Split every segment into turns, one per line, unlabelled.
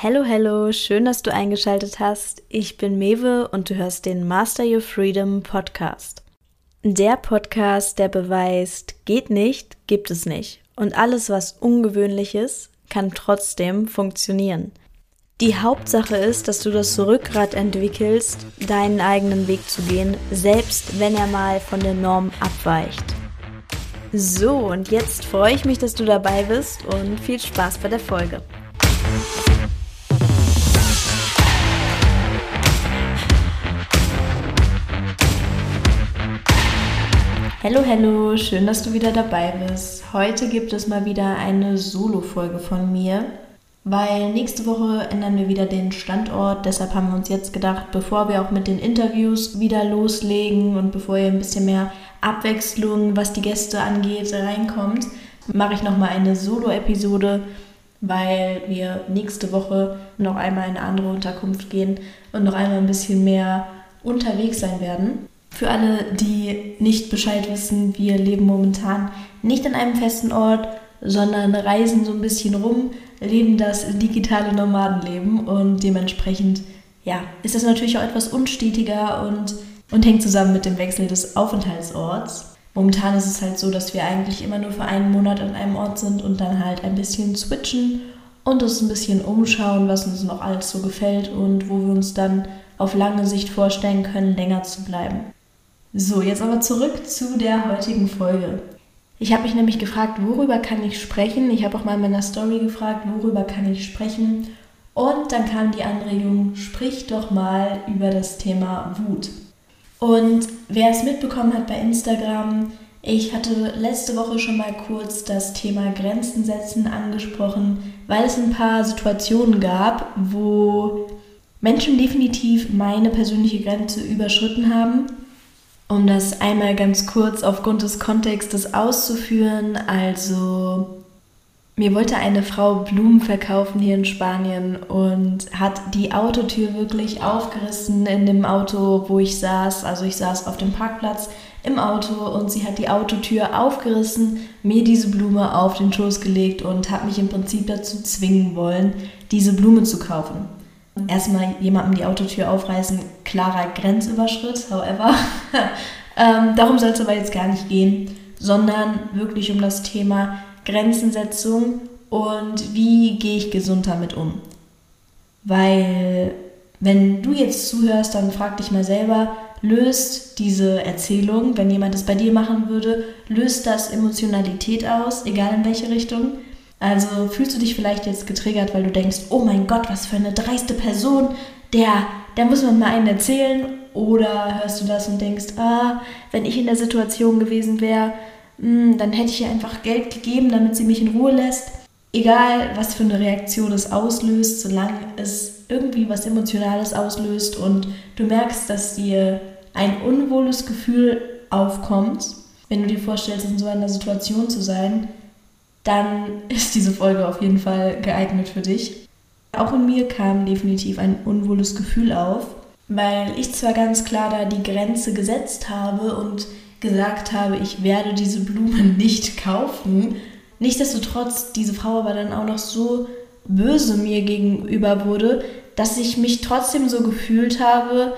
Hello, hello, schön, dass du eingeschaltet hast. Ich bin Mewe und du hörst den Master Your Freedom Podcast. Der Podcast, der beweist, geht nicht, gibt es nicht. Und alles, was ungewöhnlich ist, kann trotzdem funktionieren. Die Hauptsache ist, dass du das Rückgrat entwickelst, deinen eigenen Weg zu gehen, selbst wenn er mal von der Norm abweicht. So, und jetzt freue ich mich, dass du dabei bist und viel Spaß bei der Folge. Hallo, hallo, schön, dass du wieder dabei bist. Heute gibt es mal wieder eine Solo-Folge von mir, weil nächste Woche ändern wir wieder den Standort. Deshalb haben wir uns jetzt gedacht, bevor wir auch mit den Interviews wieder loslegen und bevor ihr ein bisschen mehr Abwechslung, was die Gäste angeht, reinkommt, mache ich nochmal eine Solo-Episode, weil wir nächste Woche noch einmal in eine andere Unterkunft gehen und noch einmal ein bisschen mehr unterwegs sein werden. Für alle, die nicht Bescheid wissen, wir leben momentan nicht an einem festen Ort, sondern reisen so ein bisschen rum, leben das digitale Nomadenleben und dementsprechend ja, ist das natürlich auch etwas unstetiger und, und hängt zusammen mit dem Wechsel des Aufenthaltsorts. Momentan ist es halt so, dass wir eigentlich immer nur für einen Monat an einem Ort sind und dann halt ein bisschen switchen und uns ein bisschen umschauen, was uns noch alles so gefällt und wo wir uns dann auf lange Sicht vorstellen können, länger zu bleiben. So, jetzt aber zurück zu der heutigen Folge. Ich habe mich nämlich gefragt, worüber kann ich sprechen? Ich habe auch mal in meiner Story gefragt, worüber kann ich sprechen? Und dann kam die Anregung, sprich doch mal über das Thema Wut. Und wer es mitbekommen hat bei Instagram, ich hatte letzte Woche schon mal kurz das Thema Grenzen setzen angesprochen, weil es ein paar Situationen gab, wo Menschen definitiv meine persönliche Grenze überschritten haben um das einmal ganz kurz aufgrund des Kontextes auszuführen, also mir wollte eine Frau Blumen verkaufen hier in Spanien und hat die Autotür wirklich aufgerissen in dem Auto, wo ich saß. Also ich saß auf dem Parkplatz im Auto und sie hat die Autotür aufgerissen, mir diese Blume auf den Schoß gelegt und hat mich im Prinzip dazu zwingen wollen, diese Blume zu kaufen erstmal jemandem die Autotür aufreißen, klarer Grenzüberschritt, however. ähm, darum soll es aber jetzt gar nicht gehen, sondern wirklich um das Thema Grenzensetzung und wie gehe ich gesund damit um. Weil wenn du jetzt zuhörst, dann frag dich mal selber, löst diese Erzählung, wenn jemand es bei dir machen würde, löst das Emotionalität aus, egal in welche Richtung? Also fühlst du dich vielleicht jetzt getriggert, weil du denkst, oh mein Gott, was für eine dreiste Person, der, der muss man mal einen erzählen. Oder hörst du das und denkst, ah, wenn ich in der Situation gewesen wäre, hm, dann hätte ich ihr einfach Geld gegeben, damit sie mich in Ruhe lässt. Egal, was für eine Reaktion es auslöst, solange es irgendwie was Emotionales auslöst und du merkst, dass dir ein unwohles Gefühl aufkommt, wenn du dir vorstellst, in so einer Situation zu sein, dann ist diese Folge auf jeden Fall geeignet für dich. Auch in mir kam definitiv ein unwohles Gefühl auf, weil ich zwar ganz klar da die Grenze gesetzt habe und gesagt habe, ich werde diese Blumen nicht kaufen. Nichtsdestotrotz diese Frau aber dann auch noch so böse mir gegenüber wurde, dass ich mich trotzdem so gefühlt habe,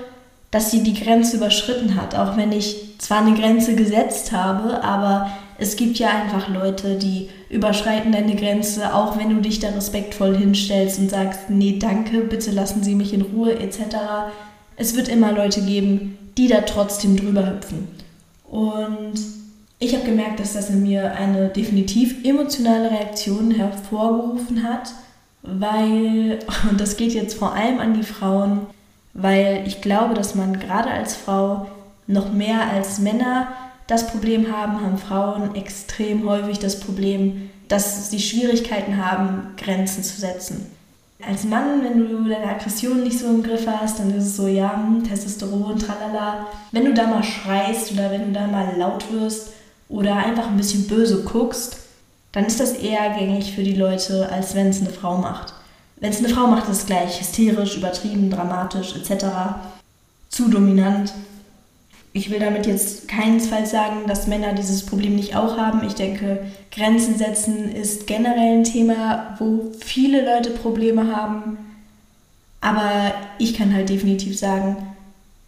dass sie die Grenze überschritten hat, auch wenn ich zwar eine Grenze gesetzt habe, aber es gibt ja einfach Leute, die überschreiten deine Grenze, auch wenn du dich da respektvoll hinstellst und sagst, nee, danke, bitte lassen Sie mich in Ruhe etc. Es wird immer Leute geben, die da trotzdem drüber hüpfen. Und ich habe gemerkt, dass das in mir eine definitiv emotionale Reaktion hervorgerufen hat, weil, und das geht jetzt vor allem an die Frauen, weil ich glaube, dass man gerade als Frau noch mehr als Männer das Problem haben, haben Frauen extrem häufig das Problem, dass sie Schwierigkeiten haben, Grenzen zu setzen. Als Mann, wenn du deine Aggression nicht so im Griff hast, dann ist es so, ja, hm, Testosteron, tralala. Wenn du da mal schreist oder wenn du da mal laut wirst oder einfach ein bisschen böse guckst, dann ist das eher gängig für die Leute, als wenn es eine Frau macht. Wenn es eine Frau macht, ist es gleich hysterisch, übertrieben, dramatisch etc. Zu dominant. Ich will damit jetzt keinesfalls sagen, dass Männer dieses Problem nicht auch haben. Ich denke, Grenzen setzen ist generell ein Thema, wo viele Leute Probleme haben. Aber ich kann halt definitiv sagen,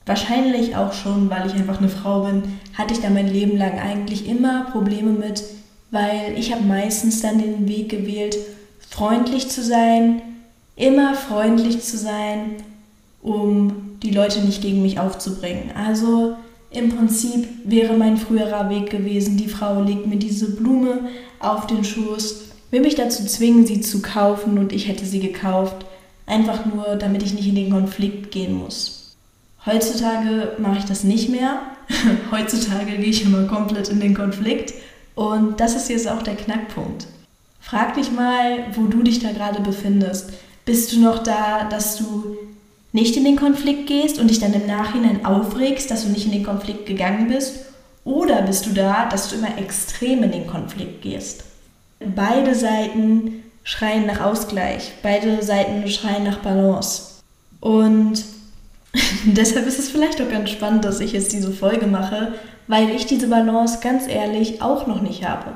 wahrscheinlich auch schon, weil ich einfach eine Frau bin, hatte ich da mein Leben lang eigentlich immer Probleme mit, weil ich habe meistens dann den Weg gewählt, freundlich zu sein, immer freundlich zu sein, um die Leute nicht gegen mich aufzubringen. Also im Prinzip wäre mein früherer Weg gewesen, die Frau legt mir diese Blume auf den Schoß, will mich dazu zwingen, sie zu kaufen und ich hätte sie gekauft, einfach nur, damit ich nicht in den Konflikt gehen muss. Heutzutage mache ich das nicht mehr. Heutzutage gehe ich immer komplett in den Konflikt und das ist jetzt auch der Knackpunkt. Frag dich mal, wo du dich da gerade befindest. Bist du noch da, dass du nicht in den Konflikt gehst und dich dann im Nachhinein aufregst, dass du nicht in den Konflikt gegangen bist? Oder bist du da, dass du immer extrem in den Konflikt gehst? Beide Seiten schreien nach Ausgleich, beide Seiten schreien nach Balance. Und deshalb ist es vielleicht auch ganz spannend, dass ich jetzt diese Folge mache, weil ich diese Balance ganz ehrlich auch noch nicht habe.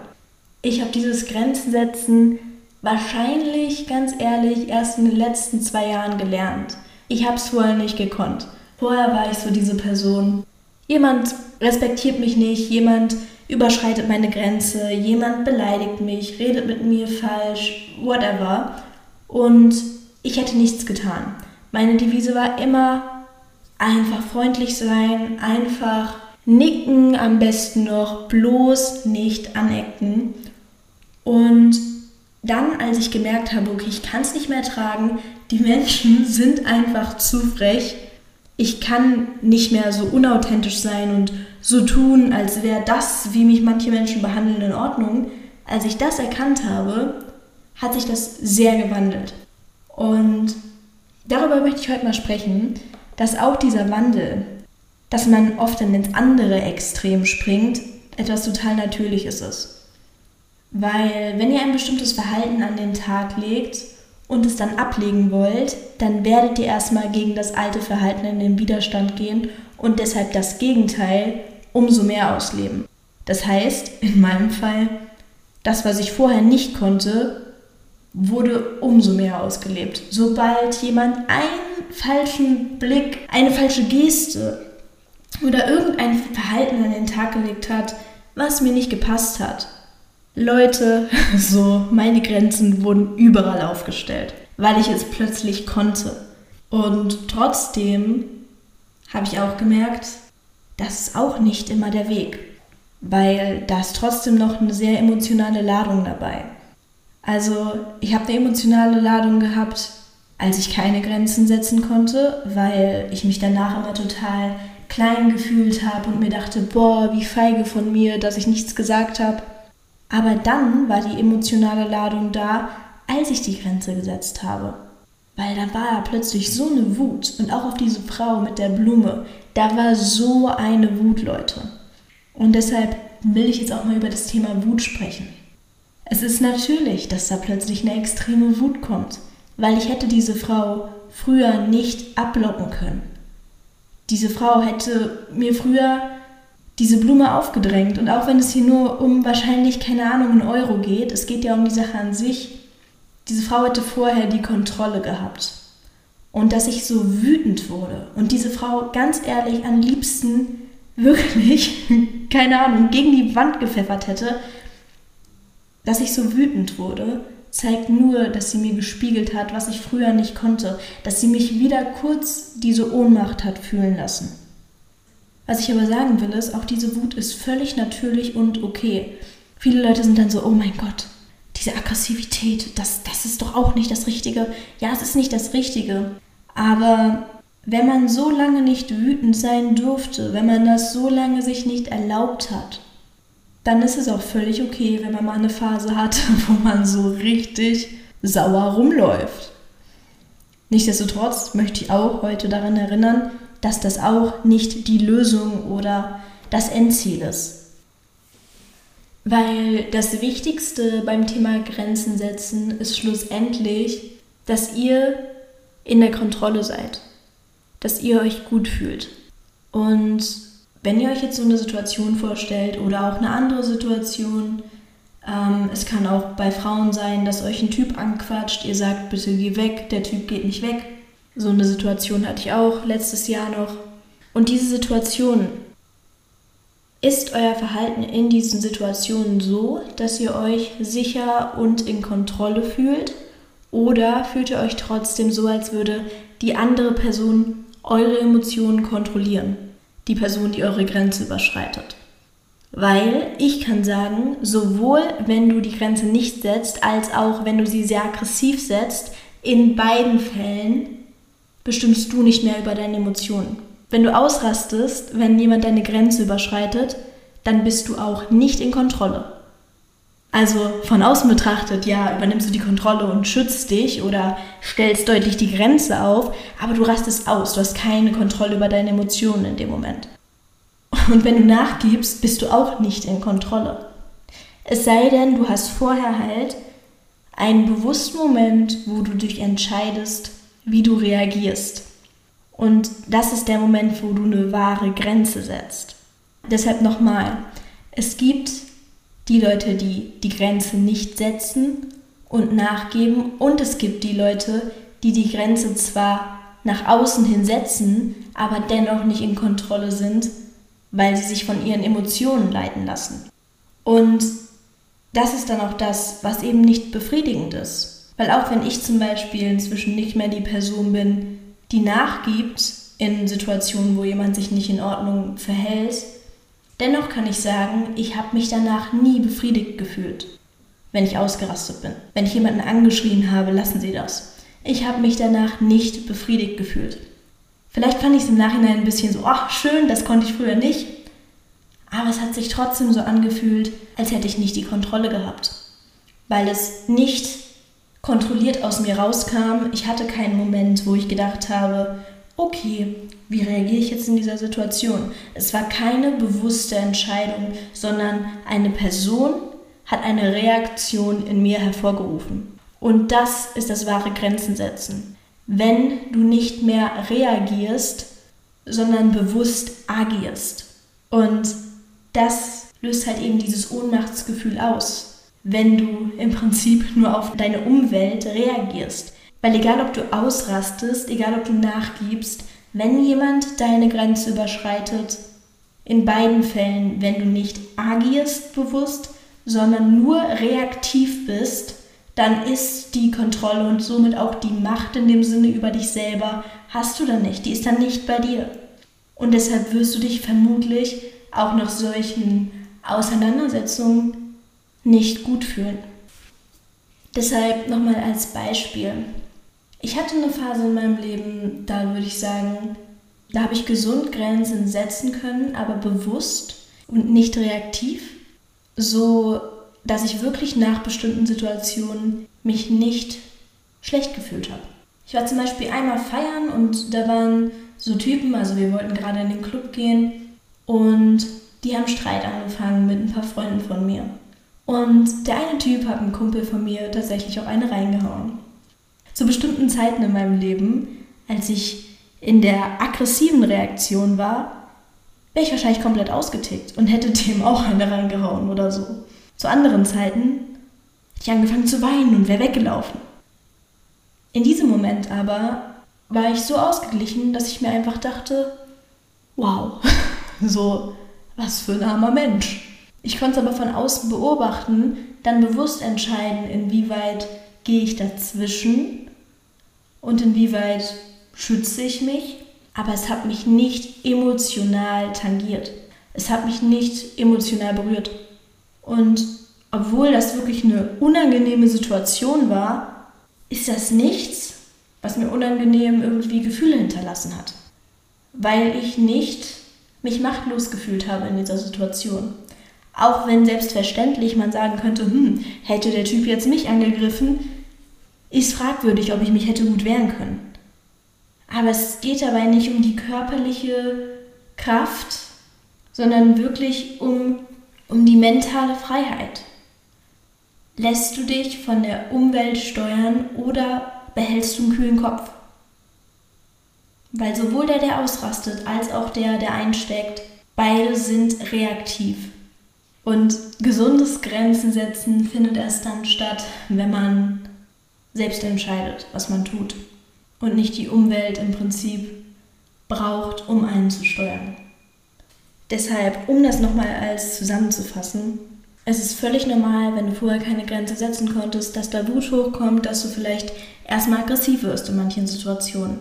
Ich habe dieses Grenzen setzen wahrscheinlich ganz ehrlich erst in den letzten zwei Jahren gelernt. Ich habe es vorher nicht gekonnt. Vorher war ich so diese Person. Jemand respektiert mich nicht, jemand überschreitet meine Grenze, jemand beleidigt mich, redet mit mir falsch, whatever. Und ich hätte nichts getan. Meine Devise war immer einfach freundlich sein, einfach nicken, am besten noch bloß nicht anecken. Und dann, als ich gemerkt habe, okay, ich kann es nicht mehr tragen, die Menschen sind einfach zu frech, ich kann nicht mehr so unauthentisch sein und so tun, als wäre das, wie mich manche Menschen behandeln, in Ordnung. Als ich das erkannt habe, hat sich das sehr gewandelt. Und darüber möchte ich heute mal sprechen, dass auch dieser Wandel, dass man oft dann ins andere Extrem springt, etwas total Natürliches ist. Weil wenn ihr ein bestimmtes Verhalten an den Tag legt und es dann ablegen wollt, dann werdet ihr erstmal gegen das alte Verhalten in den Widerstand gehen und deshalb das Gegenteil umso mehr ausleben. Das heißt, in meinem Fall, das, was ich vorher nicht konnte, wurde umso mehr ausgelebt. Sobald jemand einen falschen Blick, eine falsche Geste oder irgendein Verhalten an den Tag gelegt hat, was mir nicht gepasst hat, Leute, so meine Grenzen wurden überall aufgestellt, weil ich es plötzlich konnte. Und trotzdem habe ich auch gemerkt, das ist auch nicht immer der Weg, weil da ist trotzdem noch eine sehr emotionale Ladung dabei. Also ich habe eine emotionale Ladung gehabt, als ich keine Grenzen setzen konnte, weil ich mich danach immer total klein gefühlt habe und mir dachte, boah, wie feige von mir, dass ich nichts gesagt habe. Aber dann war die emotionale Ladung da, als ich die Grenze gesetzt habe. Weil da war da plötzlich so eine Wut und auch auf diese Frau mit der Blume, da war so eine Wut, Leute. Und deshalb will ich jetzt auch mal über das Thema Wut sprechen. Es ist natürlich, dass da plötzlich eine extreme Wut kommt, weil ich hätte diese Frau früher nicht ablocken können. Diese Frau hätte mir früher diese Blume aufgedrängt. Und auch wenn es hier nur um wahrscheinlich, keine Ahnung, einen Euro geht, es geht ja um die Sache an sich, diese Frau hätte vorher die Kontrolle gehabt. Und dass ich so wütend wurde und diese Frau ganz ehrlich am liebsten wirklich, keine Ahnung, gegen die Wand gepfeffert hätte, dass ich so wütend wurde, zeigt nur, dass sie mir gespiegelt hat, was ich früher nicht konnte, dass sie mich wieder kurz diese Ohnmacht hat fühlen lassen. Was ich aber sagen will, ist, auch diese Wut ist völlig natürlich und okay. Viele Leute sind dann so, oh mein Gott, diese Aggressivität, das, das ist doch auch nicht das Richtige. Ja, es ist nicht das Richtige. Aber wenn man so lange nicht wütend sein durfte, wenn man das so lange sich nicht erlaubt hat, dann ist es auch völlig okay, wenn man mal eine Phase hat, wo man so richtig sauer rumläuft. Nichtsdestotrotz möchte ich auch heute daran erinnern, dass das auch nicht die Lösung oder das Endziel ist. Weil das Wichtigste beim Thema Grenzen setzen ist schlussendlich, dass ihr in der Kontrolle seid, dass ihr euch gut fühlt. Und wenn ihr euch jetzt so eine Situation vorstellt oder auch eine andere Situation, ähm, es kann auch bei Frauen sein, dass euch ein Typ anquatscht, ihr sagt, bitte geh weg, der Typ geht nicht weg So eine Situation hatte ich auch letztes Jahr noch. Und diese Situation, ist euer Verhalten in diesen Situationen so, dass ihr euch sicher und in Kontrolle fühlt? Oder fühlt ihr euch trotzdem so, als würde die andere Person eure Emotionen kontrollieren? Die Person, die eure Grenze überschreitet. Weil ich kann sagen, sowohl wenn du die Grenze nicht setzt, als auch wenn du sie sehr aggressiv setzt, in beiden Fällen bestimmst du nicht mehr über deine Emotionen. Wenn du ausrastest, wenn jemand deine Grenze überschreitet, dann bist du auch nicht in Kontrolle. Also von außen betrachtet, ja, übernimmst du die Kontrolle und schützt dich oder stellst deutlich die Grenze auf, aber du rastest aus, du hast keine Kontrolle über deine Emotionen in dem Moment. Und wenn du nachgibst, bist du auch nicht in Kontrolle. Es sei denn, du hast vorher halt einen bewussten Moment, wo du dich entscheidest, wie du reagierst. Und das ist der Moment, wo du eine wahre Grenze setzt. Deshalb nochmal, es gibt die Leute, die die Grenze nicht setzen und nachgeben und es gibt die Leute, die die Grenze zwar nach außen hin setzen, aber dennoch nicht in Kontrolle sind, weil sie sich von ihren Emotionen leiten lassen. Und das ist dann auch das, was eben nicht befriedigend ist. Weil auch wenn ich zum Beispiel inzwischen nicht mehr die Person bin, die nachgibt in Situationen, wo jemand sich nicht in Ordnung verhält, dennoch kann ich sagen, ich habe mich danach nie befriedigt gefühlt, wenn ich ausgerastet bin. Wenn ich jemanden angeschrien habe, lassen Sie das. Ich habe mich danach nicht befriedigt gefühlt. Vielleicht fand ich es im Nachhinein ein bisschen so, ach schön, das konnte ich früher nicht. Aber es hat sich trotzdem so angefühlt, als hätte ich nicht die Kontrolle gehabt. Weil es nicht kontrolliert aus mir rauskam. Ich hatte keinen Moment, wo ich gedacht habe, okay, wie reagiere ich jetzt in dieser Situation? Es war keine bewusste Entscheidung, sondern eine Person hat eine Reaktion in mir hervorgerufen. Und das ist das wahre Grenzen setzen. Wenn du nicht mehr reagierst, sondern bewusst agierst. Und das löst halt eben dieses Ohnmachtsgefühl aus wenn du im Prinzip nur auf deine Umwelt reagierst. Weil egal ob du ausrastest, egal ob du nachgibst, wenn jemand deine Grenze überschreitet, in beiden Fällen, wenn du nicht agierst bewusst, sondern nur reaktiv bist, dann ist die Kontrolle und somit auch die Macht in dem Sinne über dich selber, hast du dann nicht. Die ist dann nicht bei dir. Und deshalb wirst du dich vermutlich auch nach solchen Auseinandersetzungen nicht gut fühlen. Deshalb nochmal als Beispiel. Ich hatte eine Phase in meinem Leben, da würde ich sagen, da habe ich gesund Grenzen setzen können, aber bewusst und nicht reaktiv, so dass ich wirklich nach bestimmten Situationen mich nicht schlecht gefühlt habe. Ich war zum Beispiel einmal feiern und da waren so Typen, also wir wollten gerade in den Club gehen und die haben Streit angefangen mit ein paar Freunden von mir. Und der eine Typ hat einem Kumpel von mir tatsächlich auch eine reingehauen. Zu bestimmten Zeiten in meinem Leben, als ich in der aggressiven Reaktion war, wäre ich wahrscheinlich komplett ausgetickt und hätte dem auch eine reingehauen oder so. Zu anderen Zeiten hätte ich angefangen zu weinen und wäre weggelaufen. In diesem Moment aber war ich so ausgeglichen, dass ich mir einfach dachte, wow, so was für ein armer Mensch. Ich konnte es aber von außen beobachten, dann bewusst entscheiden, inwieweit gehe ich dazwischen und inwieweit schütze ich mich. Aber es hat mich nicht emotional tangiert. Es hat mich nicht emotional berührt. Und obwohl das wirklich eine unangenehme Situation war, ist das nichts, was mir unangenehm irgendwie Gefühle hinterlassen hat. Weil ich nicht mich machtlos gefühlt habe in dieser Situation. Auch wenn selbstverständlich man sagen könnte, hm, hätte der Typ jetzt mich angegriffen, ist fragwürdig, ob ich mich hätte gut wehren können. Aber es geht dabei nicht um die körperliche Kraft, sondern wirklich um, um die mentale Freiheit. Lässt du dich von der Umwelt steuern oder behältst du einen kühlen Kopf? Weil sowohl der, der ausrastet, als auch der, der einsteckt, beide sind reaktiv. Und gesundes Grenzen setzen findet erst dann statt, wenn man selbst entscheidet, was man tut. und nicht die Umwelt im Prinzip braucht, um einen zu steuern. Deshalb, um das nochmal als zusammenzufassen, es ist völlig normal, wenn du vorher keine Grenze setzen konntest, dass da Wut hochkommt, dass du vielleicht erstmal aggressiv wirst in manchen Situationen.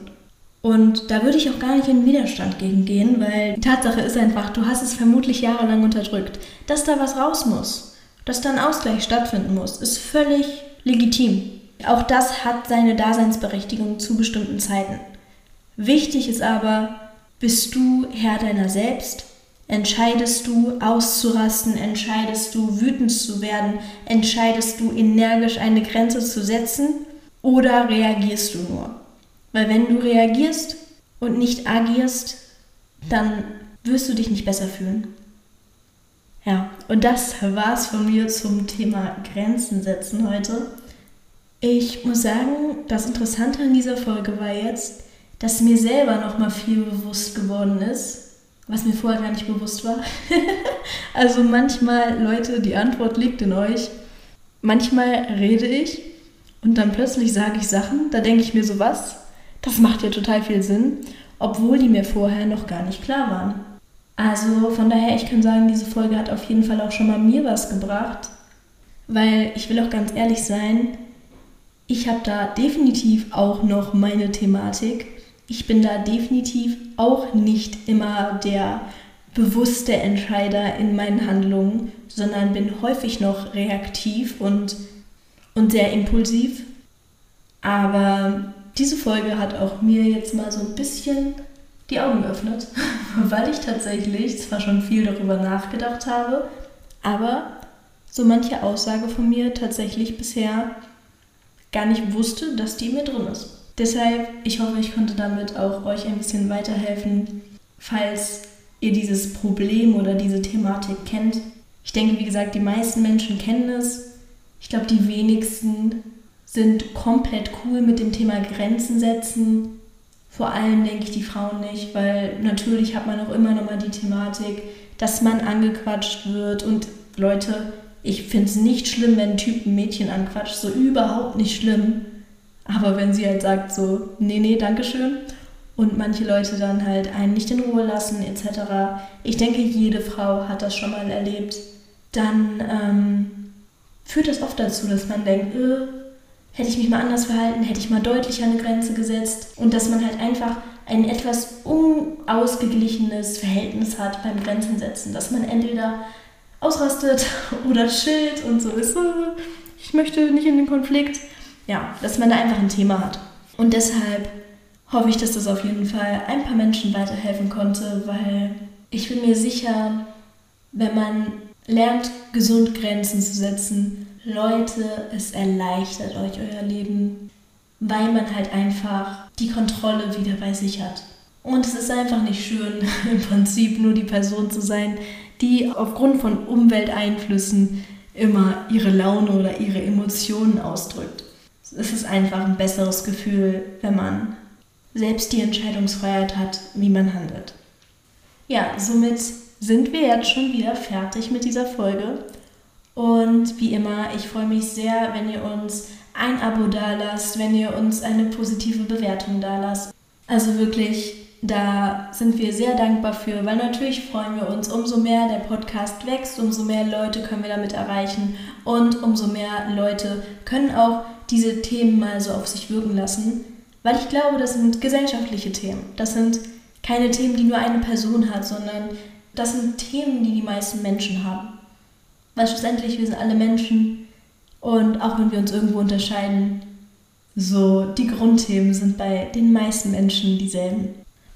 Und da würde ich auch gar nicht in Widerstand gegen gehen, weil die Tatsache ist einfach, du hast es vermutlich jahrelang unterdrückt. Dass da was raus muss, dass da ein Ausgleich stattfinden muss, ist völlig legitim. Auch das hat seine Daseinsberechtigung zu bestimmten Zeiten. Wichtig ist aber, bist du Herr deiner selbst Entscheidest du auszurasten, entscheidest du wütend zu werden, entscheidest du energisch eine Grenze zu setzen oder reagierst du nur? Weil wenn du reagierst und nicht agierst, dann wirst du dich nicht besser fühlen. Ja, und das war's von mir zum Thema Grenzen setzen heute. Ich muss sagen, das Interessante an dieser Folge war jetzt, dass mir selber noch mal viel bewusst geworden ist, was mir vorher gar nicht bewusst war. also manchmal, Leute, die Antwort liegt in euch. Manchmal rede ich und dann plötzlich sage ich Sachen, da denke ich mir so was, das macht ja total viel Sinn, obwohl die mir vorher noch gar nicht klar waren. Also von daher, ich kann sagen, diese Folge hat auf jeden Fall auch schon mal mir was gebracht, weil ich will auch ganz ehrlich sein, ich habe da definitiv auch noch meine Thematik ich bin da definitiv auch nicht immer der bewusste Entscheider in meinen Handlungen, sondern bin häufig noch reaktiv und, und sehr impulsiv. Aber diese Folge hat auch mir jetzt mal so ein bisschen die Augen geöffnet, weil ich tatsächlich zwar schon viel darüber nachgedacht habe, aber so manche Aussage von mir tatsächlich bisher gar nicht wusste, dass die mir drin ist. Deshalb, ich hoffe, ich konnte damit auch euch ein bisschen weiterhelfen, falls ihr dieses Problem oder diese Thematik kennt. Ich denke, wie gesagt, die meisten Menschen kennen es. Ich glaube, die wenigsten sind komplett cool mit dem Thema Grenzen setzen. Vor allem denke ich die Frauen nicht, weil natürlich hat man auch immer noch mal die Thematik, dass man angequatscht wird und Leute, ich finde es nicht schlimm, wenn ein Typ ein Mädchen anquatscht, so überhaupt nicht schlimm. Aber wenn sie halt sagt so, nee, nee, Dankeschön und manche Leute dann halt einen nicht in Ruhe lassen etc. Ich denke, jede Frau hat das schon mal erlebt. Dann ähm, führt das oft dazu, dass man denkt, äh, hätte ich mich mal anders verhalten, hätte ich mal deutlicher eine Grenze gesetzt und dass man halt einfach ein etwas unausgeglichenes Verhältnis hat beim Grenzen setzen, dass man entweder ausrastet oder chillt und so ist, äh, ich möchte nicht in den Konflikt ja, dass man da einfach ein Thema hat. Und deshalb hoffe ich, dass das auf jeden Fall ein paar Menschen weiterhelfen konnte, weil ich bin mir sicher, wenn man lernt, gesund Grenzen zu setzen, Leute, es erleichtert euch euer Leben, weil man halt einfach die Kontrolle wieder bei sich hat. Und es ist einfach nicht schön, im Prinzip nur die Person zu sein, die aufgrund von Umwelteinflüssen immer ihre Laune oder ihre Emotionen ausdrückt es ist einfach ein besseres Gefühl, wenn man selbst die Entscheidungsfreiheit hat, wie man handelt. Ja, somit sind wir jetzt schon wieder fertig mit dieser Folge. Und wie immer, ich freue mich sehr, wenn ihr uns ein Abo dalasst, wenn ihr uns eine positive Bewertung dalasst. Also wirklich, da sind wir sehr dankbar für, weil natürlich freuen wir uns, umso mehr der Podcast wächst, umso mehr Leute können wir damit erreichen und umso mehr Leute können auch diese Themen mal so auf sich wirken lassen, weil ich glaube, das sind gesellschaftliche Themen. Das sind keine Themen, die nur eine Person hat, sondern das sind Themen, die die meisten Menschen haben. Weil schlussendlich, wir sind alle Menschen und auch wenn wir uns irgendwo unterscheiden, so die Grundthemen sind bei den meisten Menschen dieselben.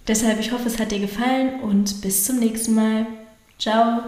Deshalb, ich hoffe, es hat dir gefallen und bis zum nächsten Mal. Ciao!